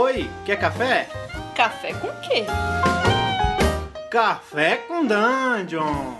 Oi, quer café? Café com quê? Café com Dungeon!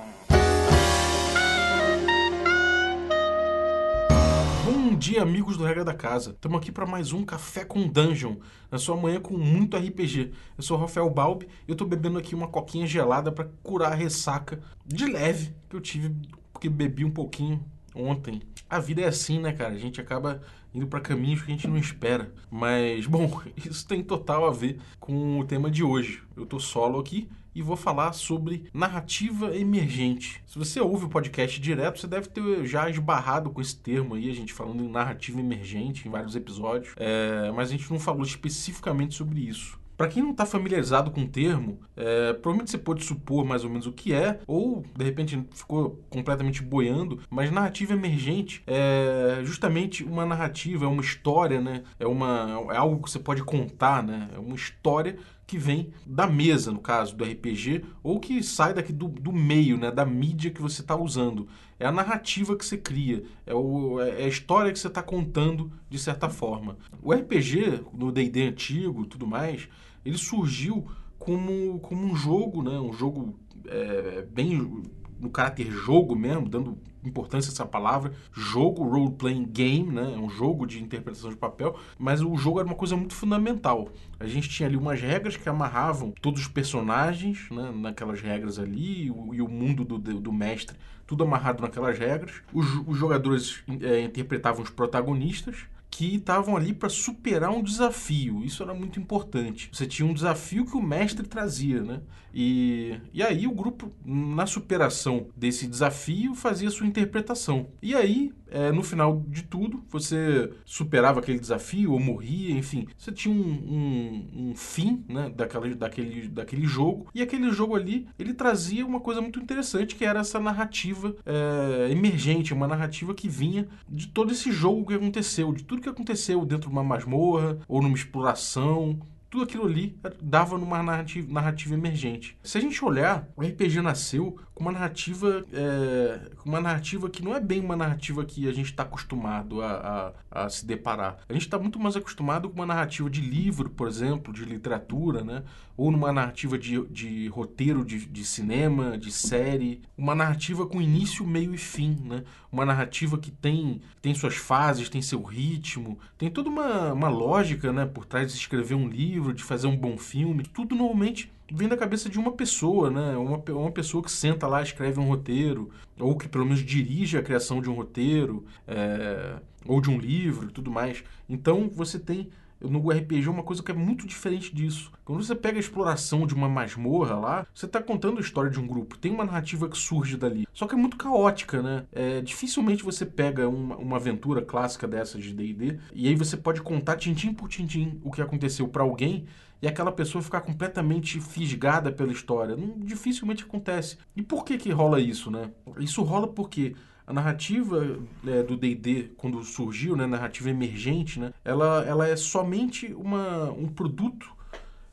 Bom dia, amigos do Regra da Casa. Estamos aqui para mais um Café com Dungeon, na sua manhã com muito RPG. Eu sou o Rafael Balbi e eu tô bebendo aqui uma coquinha gelada para curar a ressaca de leve que eu tive porque bebi um pouquinho ontem. A vida é assim, né, cara? A gente acaba indo para caminhos que a gente não espera. Mas, bom, isso tem total a ver com o tema de hoje. Eu tô solo aqui e vou falar sobre narrativa emergente. Se você ouve o podcast direto, você deve ter já esbarrado com esse termo aí, a gente falando em narrativa emergente em vários episódios, é, mas a gente não falou especificamente sobre isso. Para quem não está familiarizado com o termo, é, provavelmente você pode supor mais ou menos o que é, ou de repente ficou completamente boiando, mas narrativa emergente é justamente uma narrativa, é uma história, né? É, uma, é algo que você pode contar, né? É uma história que vem da mesa, no caso do RPG, ou que sai daqui do, do meio, né, da mídia que você está usando. É a narrativa que você cria, é, o, é a história que você está contando de certa forma. O RPG, no D&D antigo tudo mais, ele surgiu como, como um jogo, né, um jogo é, bem no caráter jogo mesmo, dando importância a essa palavra, jogo, role-playing game, né? É um jogo de interpretação de papel, mas o jogo era uma coisa muito fundamental. A gente tinha ali umas regras que amarravam todos os personagens, né? Naquelas regras ali, e o, e o mundo do, do, mestre, tudo amarrado naquelas regras. Os, os jogadores é, interpretavam os protagonistas, que estavam ali para superar um desafio. Isso era muito importante. Você tinha um desafio que o mestre trazia, né? E, e aí o grupo, na superação desse desafio, fazia sua interpretação. E aí, é, no final de tudo, você superava aquele desafio ou morria, enfim. Você tinha um, um, um fim né, daquela, daquele, daquele jogo. E aquele jogo ali, ele trazia uma coisa muito interessante, que era essa narrativa é, emergente, uma narrativa que vinha de todo esse jogo que aconteceu, de tudo que aconteceu dentro de uma masmorra ou numa exploração tudo aquilo ali dava numa narrativa, narrativa emergente. Se a gente olhar, o RPG nasceu uma narrativa, é, uma narrativa que não é bem uma narrativa que a gente está acostumado a, a, a, se deparar. A gente está muito mais acostumado com uma narrativa de livro, por exemplo, de literatura, né? Ou numa narrativa de, de roteiro de, de cinema, de série, uma narrativa com início, meio e fim, né? Uma narrativa que tem, tem suas fases, tem seu ritmo, tem toda uma, uma lógica, né? Por trás de escrever um livro, de fazer um bom filme, tudo normalmente vem da cabeça de uma pessoa, né? Uma, uma pessoa que senta lá, escreve um roteiro, ou que pelo menos dirige a criação de um roteiro, é, ou de um livro e tudo mais. Então você tem no RPG uma coisa que é muito diferente disso. Quando você pega a exploração de uma masmorra lá, você está contando a história de um grupo. Tem uma narrativa que surge dali. Só que é muito caótica, né? É, dificilmente você pega uma, uma aventura clássica dessa de D&D e aí você pode contar tintim por tintim o que aconteceu para alguém e aquela pessoa ficar completamente fisgada pela história. Não, dificilmente acontece. E por que que rola isso, né? Isso rola porque a narrativa é, do D&D, quando surgiu, né, narrativa emergente, né, ela, ela é somente uma, um produto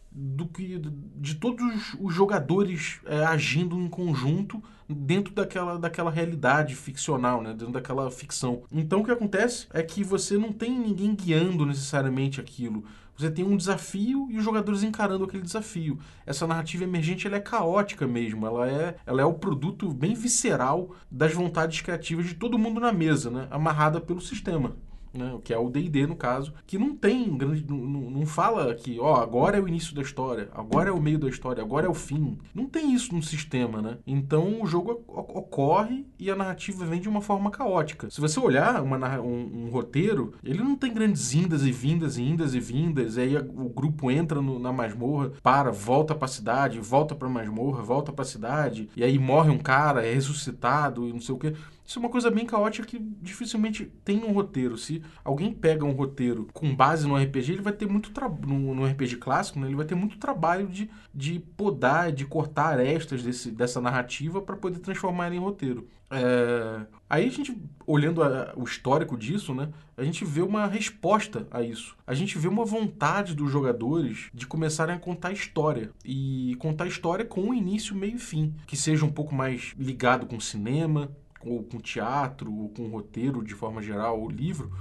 do que de todos os jogadores é, agindo em conjunto dentro daquela, daquela realidade ficcional, né? dentro daquela ficção. Então o que acontece é que você não tem ninguém guiando necessariamente aquilo. Você tem um desafio e os jogadores encarando aquele desafio. Essa narrativa emergente ela é caótica mesmo, ela é, ela é o produto bem visceral das vontades criativas de todo mundo na mesa, né? amarrada pelo sistema né, que é o D&D no caso, que não tem grande, não, não fala que, ó, agora é o início da história, agora é o meio da história, agora é o fim. Não tem isso no sistema, né? Então o jogo ocorre e a narrativa vem de uma forma caótica. Se você olhar uma, um, um, roteiro, ele não tem grandes indas e vindas, e indas e vindas, e aí o grupo entra no, na masmorra, para, volta para a cidade, volta para masmorra, volta para a cidade, e aí morre um cara, é ressuscitado e não sei o que. Isso é uma coisa bem caótica que dificilmente tem um roteiro. Se alguém pega um roteiro com base no RPG, ele vai ter muito trabalho. No, RPG clássico, né? ele vai ter muito trabalho de, de podar, de cortar arestas desse, dessa narrativa para poder transformar ela em roteiro. É... Aí a gente, olhando a, o histórico disso, né, a gente vê uma resposta a isso. A gente vê uma vontade dos jogadores de começarem a contar história. E contar história com início, meio e fim. Que seja um pouco mais ligado com cinema, ou com teatro, ou com roteiro de forma geral, ou livro,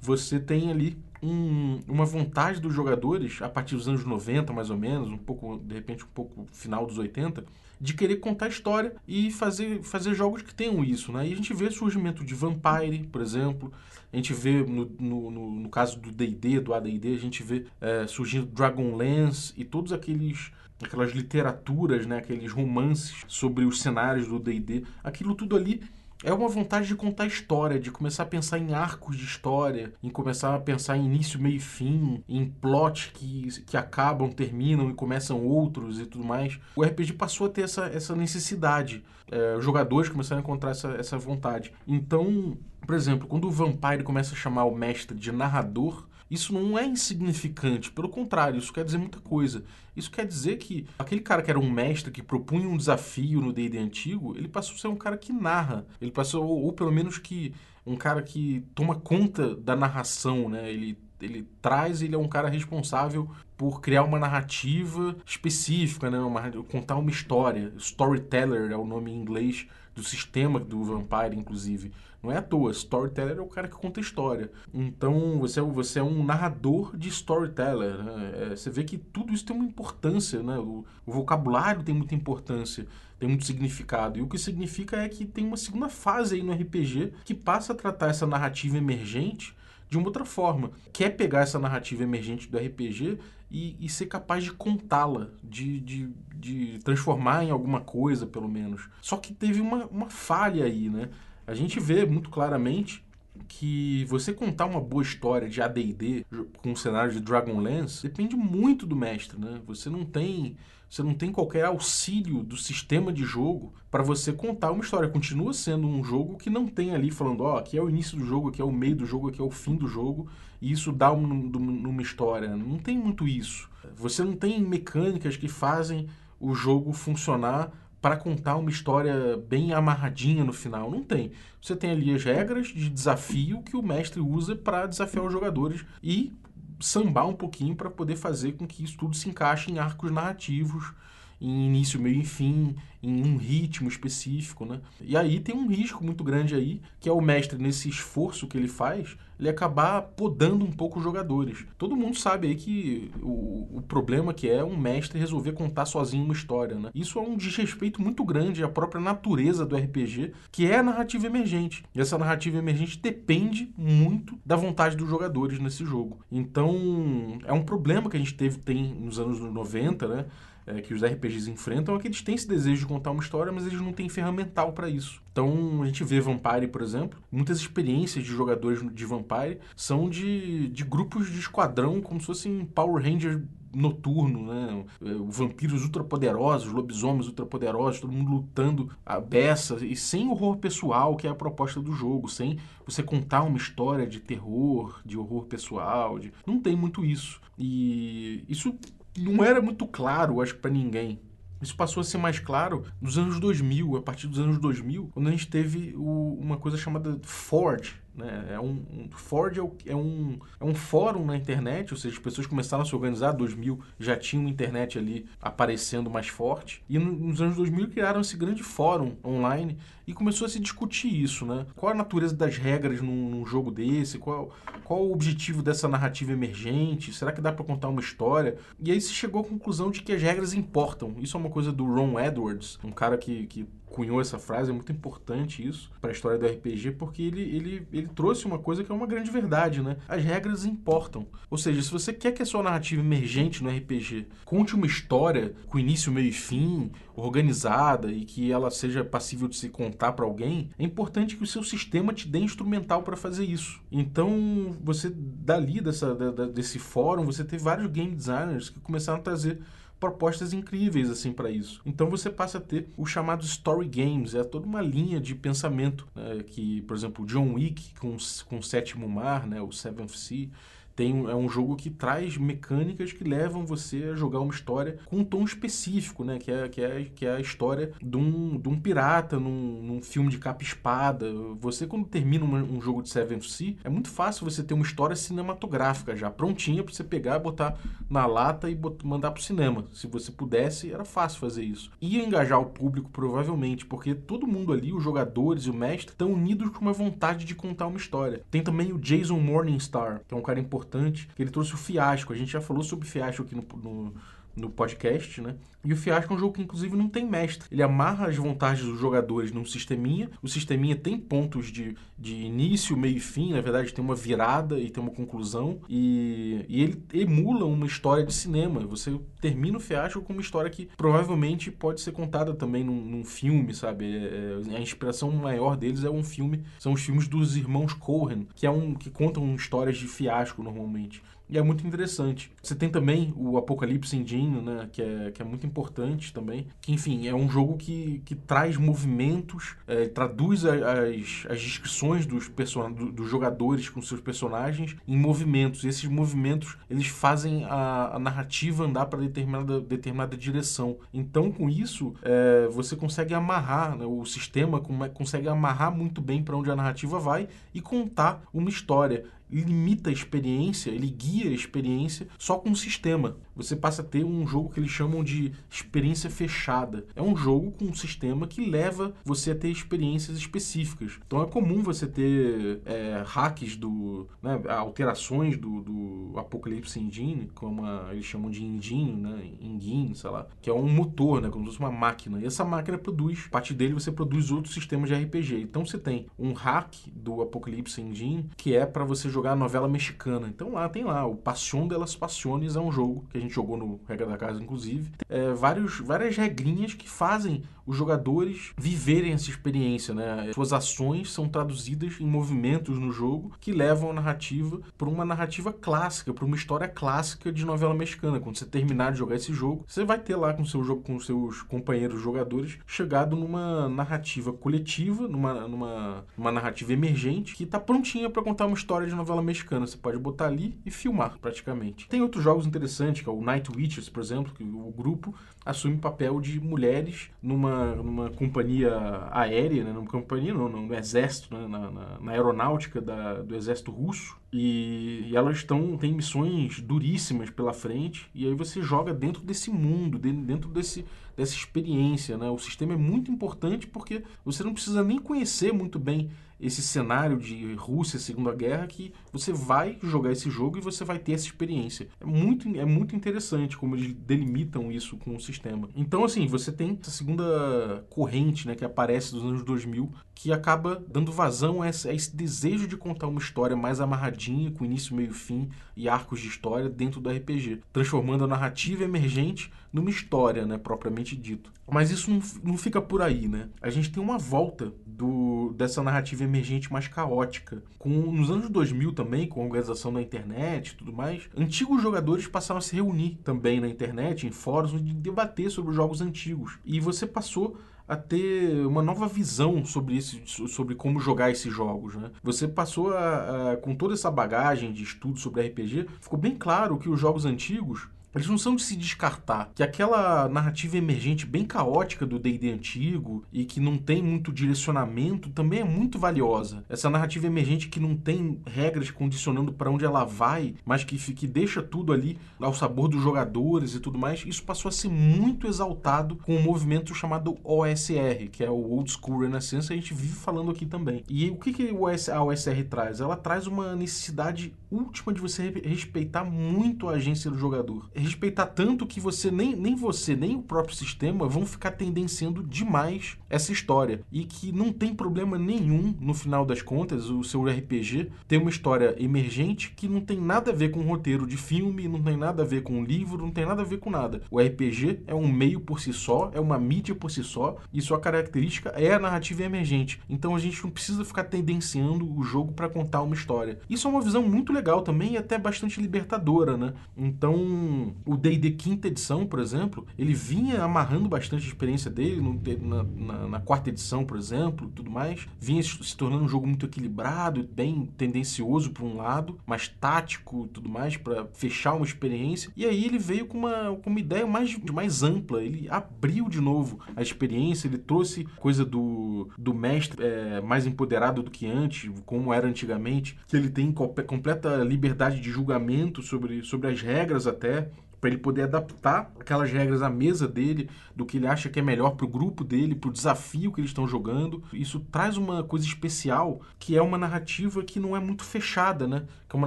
você tem ali um, uma vontade dos jogadores, a partir dos anos 90, mais ou menos, um pouco, de repente, um pouco final dos 80, de querer contar história e fazer, fazer jogos que tenham isso, né? E a gente vê o surgimento de Vampire, por exemplo, a gente vê, no, no, no, no caso do D&D, do AD&D, a gente vê é, surgindo Dragonlance e todos aqueles aquelas literaturas, né, aqueles romances sobre os cenários do D&D, aquilo tudo ali é uma vontade de contar história, de começar a pensar em arcos de história, em começar a pensar em início, meio e fim, em plot que, que acabam, terminam e começam outros e tudo mais. O RPG passou a ter essa, essa necessidade. É, os jogadores começaram a encontrar essa, essa vontade. Então, por exemplo, quando o Vampire começa a chamar o mestre de narrador, isso não é insignificante, pelo contrário, isso quer dizer muita coisa. Isso quer dizer que aquele cara que era um mestre, que propunha um desafio no D&D antigo, ele passou a ser um cara que narra. Ele passou, ou, ou pelo menos que um cara que toma conta da narração, né? Ele ele traz, ele é um cara responsável por criar uma narrativa específica, né? Uma, contar uma história. Storyteller é o nome em inglês do sistema do Vampire, inclusive. Não é à toa, storyteller é o cara que conta história. Então você é, você é um narrador de storyteller. Né? É, você vê que tudo isso tem uma importância, né? O, o, vocabulário tem muita importância, tem muito significado. E o que significa é que tem uma segunda fase aí no RPG que passa a tratar essa narrativa emergente de uma outra forma. Quer pegar essa narrativa emergente do RPG e, e ser capaz de contá-la, de, de, de, transformar em alguma coisa, pelo menos. Só que teve uma, uma falha aí, né? A gente vê muito claramente que você contar uma boa história de AD&D com um cenário de Dragonlance depende muito do mestre, né? Você não tem você não tem qualquer auxílio do sistema de jogo para você contar uma história. Continua sendo um jogo que não tem ali falando, ó, oh, aqui é o início do jogo, aqui é o meio do jogo, aqui é o fim do jogo, e isso dá um, numa história. Não tem muito isso. Você não tem mecânicas que fazem o jogo funcionar para contar uma história bem amarradinha no final. Não tem. Você tem ali as regras de desafio que o mestre usa para desafiar os jogadores e sambar um pouquinho para poder fazer com que isso tudo se encaixe em arcos narrativos em início, meio e fim, em um ritmo específico, né? E aí tem um risco muito grande aí, que é o mestre, nesse esforço que ele faz, ele acabar podando um pouco os jogadores. Todo mundo sabe aí que o, o problema que é um mestre resolver contar sozinho uma história, né? Isso é um desrespeito muito grande à própria natureza do RPG, que é a narrativa emergente. E essa narrativa emergente depende muito da vontade dos jogadores nesse jogo. Então, é um problema que a gente teve tem nos anos 90, né? É, que os RPGs enfrentam é que eles têm esse desejo de contar uma história, mas eles não têm ferramental para isso. Então a gente vê Vampire, por exemplo, muitas experiências de jogadores de Vampire são de, de grupos de esquadrão, como se fossem Power Ranger noturno, né? É, vampiros ultrapoderosos, lobisomens ultrapoderosos, todo mundo lutando a beça e sem horror pessoal, que é a proposta do jogo, sem você contar uma história de terror, de horror pessoal, de... não tem muito isso. E isso não era muito claro, acho, para ninguém. Isso passou a ser mais claro nos anos 2000, a partir dos anos 2000, quando a gente teve o, uma coisa chamada Forge, né? É um, um Ford é, é, um, é um fórum na internet, ou seja, as pessoas começaram a se organizar, 2000 já tinha uma internet ali aparecendo mais forte. E no, nos anos 2000 criaram esse grande fórum online e começou a se discutir isso, né? Qual a natureza das regras num, num jogo desse? Qual, qual o objetivo dessa narrativa emergente? Será que dá para contar uma história? E aí se chegou à conclusão de que as regras importam. Isso é uma coisa do Ron Edwards, um cara que, que cunhou essa frase, é muito importante isso para a história do RPG, porque ele, ele, ele trouxe uma coisa que é uma grande verdade, né? As regras importam. Ou seja, se você quer que a sua narrativa emergente no RPG conte uma história com início, meio e fim, organizada e que ela seja passível de se contar para alguém, é importante que o seu sistema te dê instrumental para fazer isso. Então, você dali dessa, da, desse fórum, você teve vários game designers que começaram a trazer propostas incríveis assim para isso. Então você passa a ter os chamados story games, é toda uma linha de pensamento né, que, por exemplo, John Wick com, com o Sétimo Mar, né, o Seventh Sea, Tem, é um jogo que traz mecânicas que levam você a jogar uma história com um tom específico, né? Que é, que é, que é a história de um, de um pirata num, num filme de capa espada. Você, quando termina um, um jogo de Seven Sea, é muito fácil você ter uma história cinematográfica já prontinha para você pegar, botar na lata e botar, mandar pro cinema. Se você pudesse, era fácil fazer isso. Ia engajar o público, provavelmente, porque todo mundo ali, os jogadores e o mestre, estão unidos com uma vontade de contar uma história. Tem também o Jason Morningstar, que é um cara importante, que ele trouxe o fiasco. A gente já falou sobre fiasco aqui no, no no podcast, né? E o Fiasco é um jogo que, inclusive, não tem mestre. Ele amarra as vontades dos jogadores num sisteminha. O sisteminha tem pontos de, de início, meio e fim. Na verdade, tem uma virada e tem uma conclusão. E, e ele emula uma história de cinema. Você termina o Fiasco com uma história que provavelmente pode ser contada também num, num filme, sabe? É, é, a inspiração maior deles é um filme. São os filmes dos irmãos Cohen, que, é um, que contam histórias de fiasco normalmente. E é muito interessante. Você tem também o Apocalipse Engine, né, que é, que é muito importante também. Que, enfim, é um jogo que, que traz movimentos, é, traduz as, as descrições dos, person do, dos jogadores com seus personagens em movimentos. E esses movimentos, eles fazem a, a narrativa andar para determinada, determinada direção. Então, com isso, é, você consegue amarrar, né, o sistema consegue amarrar muito bem para onde a narrativa vai e contar uma história limita a experiência, ele guia a experiência só com um sistema. Você passa a ter um jogo que eles chamam de experiência fechada. É um jogo com um sistema que leva você a ter experiências específicas. Então é comum você ter é, hacks do. Né, alterações do, do Apocalypse Engine, como a, eles chamam de engine, né? Engine, sei lá, que é um motor, né? Como se fosse uma máquina. E essa máquina produz, a partir dele você produz outros sistemas de RPG. Então você tem um hack do Apocalypse Engine que é para você jogar novela mexicana. Então lá tem lá, o Passion de las Passiones é um jogo que a gente jogou no Regra da Casa, inclusive. É, vários, várias regrinhas que fazem os jogadores viverem essa experiência, né? Suas ações são traduzidas em movimentos no jogo que levam a narrativa para uma narrativa clássica, para uma história clássica de novela mexicana. Quando você terminar de jogar esse jogo, você vai ter lá com seu jogo com seus companheiros jogadores chegado numa narrativa coletiva, numa, numa, numa narrativa emergente que está prontinha para contar uma história de novela mexicana. Você pode botar ali e filmar praticamente. Tem outros jogos interessantes, que é o Night Witches, por exemplo, que o grupo assume papel de mulheres numa, numa companhia aérea, né? numa companhia não, no, exército, né? na, na, na, aeronáutica da, do exército russo. E, e, elas estão têm missões duríssimas pela frente e aí você joga dentro desse mundo, dentro desse, dessa experiência, né? O sistema é muito importante porque você não precisa nem conhecer muito bem esse cenário de Rússia, Segunda Guerra, que você vai jogar esse jogo e você vai ter essa experiência. É muito, é muito interessante como eles delimitam isso com o sistema. Então, assim, você tem essa segunda corrente né, que aparece dos anos 2000, que acaba dando vazão a esse, a esse desejo de contar uma história mais amarradinha, com início, meio fim e arcos de história dentro do RPG, transformando a narrativa emergente numa história, né, propriamente dito. Mas isso não, não fica por aí, né? A gente tem uma volta do, dessa narrativa emergente mais caótica. Com, nos anos 2000 também, com a organização da internet e tudo mais, antigos jogadores passaram a se reunir também na internet, em fóruns, de debater sobre os jogos antigos. E você passou a ter uma nova visão sobre, esse, sobre como jogar esses jogos. Né? Você passou a, a, com toda essa bagagem de estudo sobre RPG, ficou bem claro que os jogos antigos eles não são de se descartar. Que aquela narrativa emergente bem caótica do D&D antigo e que não tem muito direcionamento também é muito valiosa. Essa narrativa emergente que não tem regras condicionando para onde ela vai, mas que, que deixa tudo ali ao sabor dos jogadores e tudo mais, isso passou a ser muito exaltado com o um movimento chamado OSR, que é o Old School Renaissance, a gente vive falando aqui também. E o que, que a OSR traz? Ela traz uma necessidade última de você respeitar muito a agência do jogador respeitar tanto que você nem, nem você, nem o próprio sistema vão ficar tendenciando demais essa história. E que não tem problema nenhum, no final das contas, o seu RPG ter uma história emergente que não tem nada a ver com roteiro de filme, não tem nada a ver com livro, não tem nada a ver com nada. O RPG é um meio por si só, é uma mídia por si só, e sua característica é a narrativa emergente. Então a gente não precisa ficar tendenciando o jogo para contar uma história. Isso é uma visão muito legal também e até bastante libertadora, né? Então, o D&D quinta edição, por exemplo, ele vinha amarrando bastante a experiência dele no, na, na, na, quarta edição, por exemplo, tudo mais. Vinha se tornando um jogo muito equilibrado, bem tendencioso para um lado, mais tático tudo mais, para fechar uma experiência. E aí ele veio com uma, com uma ideia mais, mais ampla. Ele abriu de novo a experiência, ele trouxe coisa do, do mestre é, mais empoderado do que antes, como era antigamente, que ele tem completa liberdade de julgamento sobre, sobre as regras até para ele poder adaptar aquelas regras à mesa dele, do que ele acha que é melhor para o grupo dele, para o desafio que eles estão jogando. Isso traz uma coisa especial, que é uma narrativa que não é muito fechada, né? Que é uma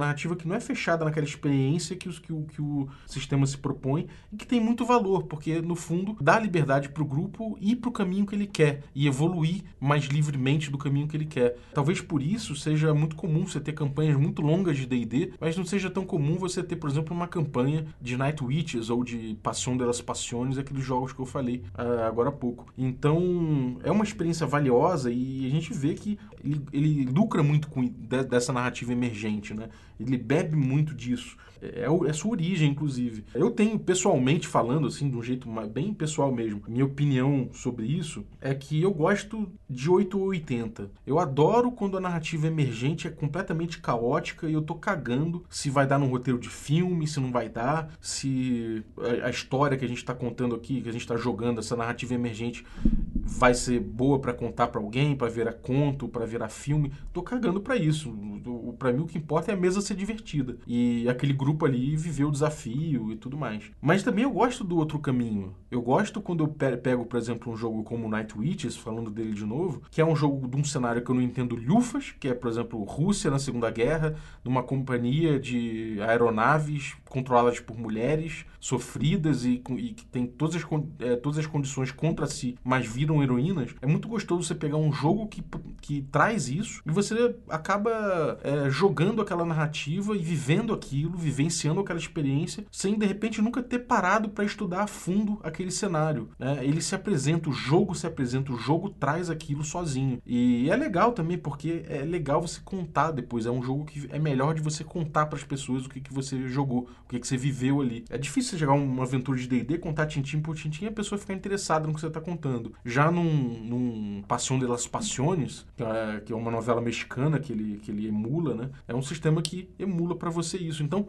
narrativa que não é fechada naquela experiência que, os, que, o, que o sistema se propõe e que tem muito valor, porque no fundo dá liberdade para o grupo ir para o caminho que ele quer e evoluir mais livremente do caminho que ele quer. Talvez por isso seja muito comum você ter campanhas muito longas de D&D, mas não seja tão comum você ter, por exemplo, uma campanha de Night Witches ou de Passion delas Passiones, aqueles jogos que eu falei uh, agora há pouco. Então, é uma experiência valiosa e a gente vê que ele, ele lucra muito com de, dessa narrativa emergente, né? Ele bebe muito disso. É, é, é sua origem, inclusive. Eu tenho, pessoalmente falando, assim, de um jeito bem pessoal mesmo, minha opinião sobre isso é que eu gosto de 8 ou 80. Eu adoro quando a narrativa emergente é completamente caótica e eu tô cagando se vai dar no roteiro de filme, se não vai dar, se a, a história que a gente tá contando aqui, que a gente tá jogando, essa narrativa emergente vai ser boa para contar para alguém, para virar conto, para virar filme. Tô cagando para isso. Para mim o que importa é a mesa ser divertida e aquele grupo ali viver o desafio e tudo mais. Mas também eu gosto do outro caminho. Eu gosto quando eu pego, por exemplo, um jogo como Night Witches, falando dele de novo, que é um jogo de um cenário que eu não entendo lufas, que é, por exemplo, Rússia na Segunda Guerra, numa companhia de aeronaves controladas por mulheres, sofridas e, e que tem todas as, é, todas as condições contra si, mas viram heroínas. É muito gostoso você pegar um jogo que, que traz isso e você acaba é, jogando aquela narrativa e vivendo aquilo, vivenciando aquela experiência, sem de repente nunca ter parado para estudar a fundo aquele cenário. Né? Ele se apresenta, o jogo se apresenta, o jogo traz aquilo sozinho. E é legal também, porque é legal você contar depois. É um jogo que é melhor de você contar para as pessoas o que, que você jogou, que, que você viveu ali. É difícil você chegar uma aventura de DD, contar tintim por tintim e a pessoa ficar interessada no que você está contando. Já num, num Passion de las Passiones, que é, que é uma novela mexicana que ele, que ele emula, né? É um sistema que emula para você isso. Então,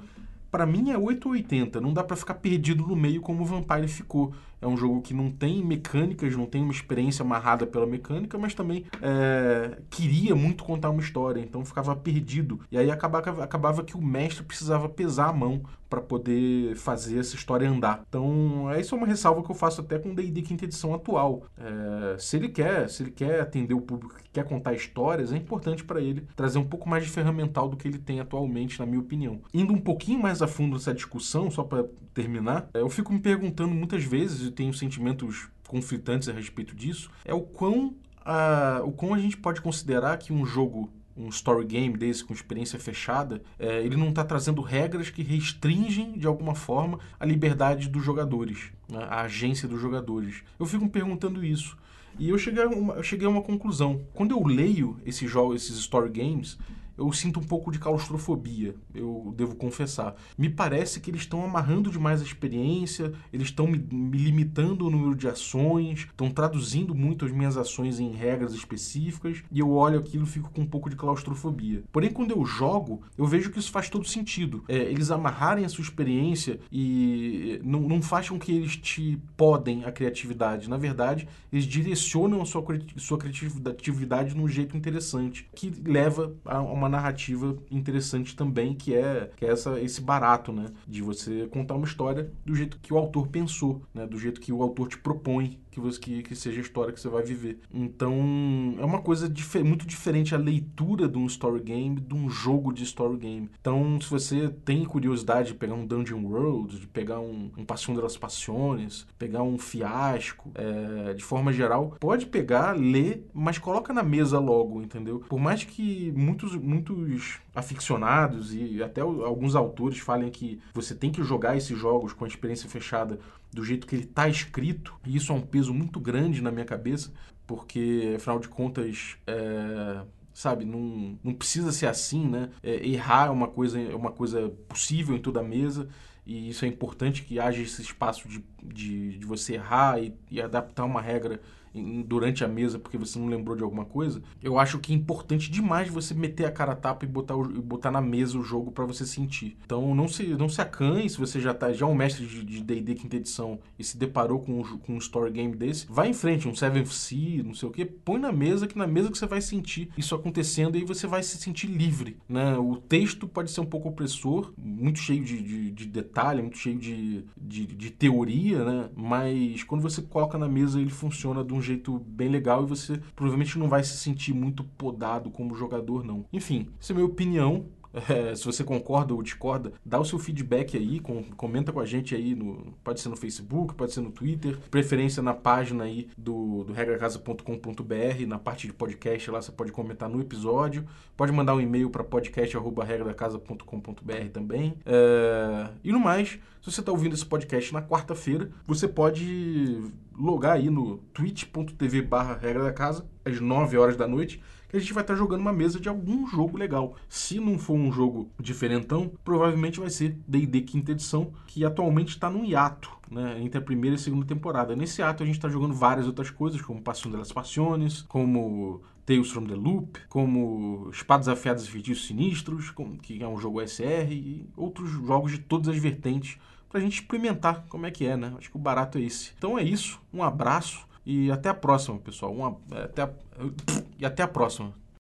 para mim é 880, não dá para ficar perdido no meio como o Vampire ficou. É um jogo que não tem mecânicas, não tem uma experiência amarrada pela mecânica, mas também é, queria muito contar uma história, então ficava perdido. E aí acabava, acabava que o mestre precisava pesar a mão para poder fazer essa história andar. Então, essa é uma ressalva que eu faço até com o D&D quinta edição atual. É, se ele quer, se ele quer atender o público que quer contar histórias, é importante para ele trazer um pouco mais de ferramental do que ele tem atualmente, na minha opinião. Indo um pouquinho mais a fundo nessa discussão, só para terminar, é, eu fico me perguntando muitas vezes, e tenho sentimentos conflitantes a respeito disso, é o quão a, o quão a gente pode considerar que um jogo um story game desse com experiência fechada, é, ele não está trazendo regras que restringem de alguma forma a liberdade dos jogadores, né, a agência dos jogadores. Eu fico me perguntando isso. E eu cheguei, a uma, eu cheguei a uma conclusão. Quando eu leio esses jogos, esses story games, eu sinto um pouco de claustrofobia, eu devo confessar. Me parece que eles estão amarrando demais a experiência, eles estão me, me, limitando o número de ações, estão traduzindo muito as minhas ações em regras específicas, e eu olho aquilo e fico com um pouco de claustrofobia. Porém, quando eu jogo, eu vejo que isso faz todo sentido. É, eles amarrarem a sua experiência e não, não faz com que eles te podem a criatividade. Na verdade, eles direcionam a sua, sua criatividade num jeito interessante, que leva a uma narrativa interessante também, que é, que é essa, esse barato, né? De você contar uma história do jeito que o autor pensou, né? Do jeito que o autor te propõe que, você, que, que seja a história que você vai viver. Então, é uma coisa dif muito diferente a leitura de um story game de um jogo de story game. Então, se você tem curiosidade de pegar um Dungeon World, de pegar um, um Passion das Passiones, pegar um Fiasco, é, de forma geral, pode pegar, ler, mas coloca na mesa logo, entendeu? Por mais que muitos, muitos aficionados e até alguns autores falem que você tem que jogar esses jogos com a experiência fechada do jeito que ele está escrito, e isso é um peso muito grande na minha cabeça, porque, afinal de contas, é, sabe? Não, não precisa ser assim, né? É, errar é uma coisa, é uma coisa possível em toda a mesa e isso é importante que haja esse espaço de, de, de você errar e, e adaptar uma regra durante a mesa porque você não lembrou de alguma coisa, eu acho que é importante demais você meter a cara a tapa e botar, o, botar na mesa o jogo para você sentir. Então não se, não se acanhe se você já tá já é um mestre de D&D quinta edição e se deparou com, com um story game desse, vai em frente, um 7C, não sei o que, põe na mesa que na mesa que você vai sentir isso acontecendo e você vai se sentir livre, né? O texto pode ser um pouco opressor, muito cheio de, de, de detalhe, muito cheio de, de, de teoria, né? Mas quando você coloca na mesa ele funciona de um um jeito bem legal e você provavelmente não vai se sentir muito podado como jogador, não. Enfim, essa é a minha opinião. É, se você concorda ou discorda, dá o seu feedback aí, com, comenta com a gente aí, no, pode ser no Facebook, pode ser no Twitter, preferência na página aí do, do regracasa.com.br, na parte de podcast lá você pode comentar no episódio, pode mandar um e-mail para podcast.regradacasa.com.br também. É, e no mais, se você está ouvindo esse podcast na quarta-feira, você pode logar aí no twitch.tv barra regra da casa, às 9 horas da noite, que a gente vai estar jogando uma mesa de algum jogo legal. Se não for um jogo diferentão, provavelmente vai ser D&D quinta edição, que atualmente está num hiato, né, entre a primeira e a segunda temporada. Nesse ato a gente está jogando várias outras coisas, como Passion das Passiones, como Tales from the Loop, como Espadas Afiadas e Feitiços Sinistros, que é um jogo SR, e outros jogos de todas as vertentes pra gente experimentar como é que é, né? Acho que o barato é esse. Então é isso, um abraço e até a próxima, pessoal. Uma, até a, e até a próxima.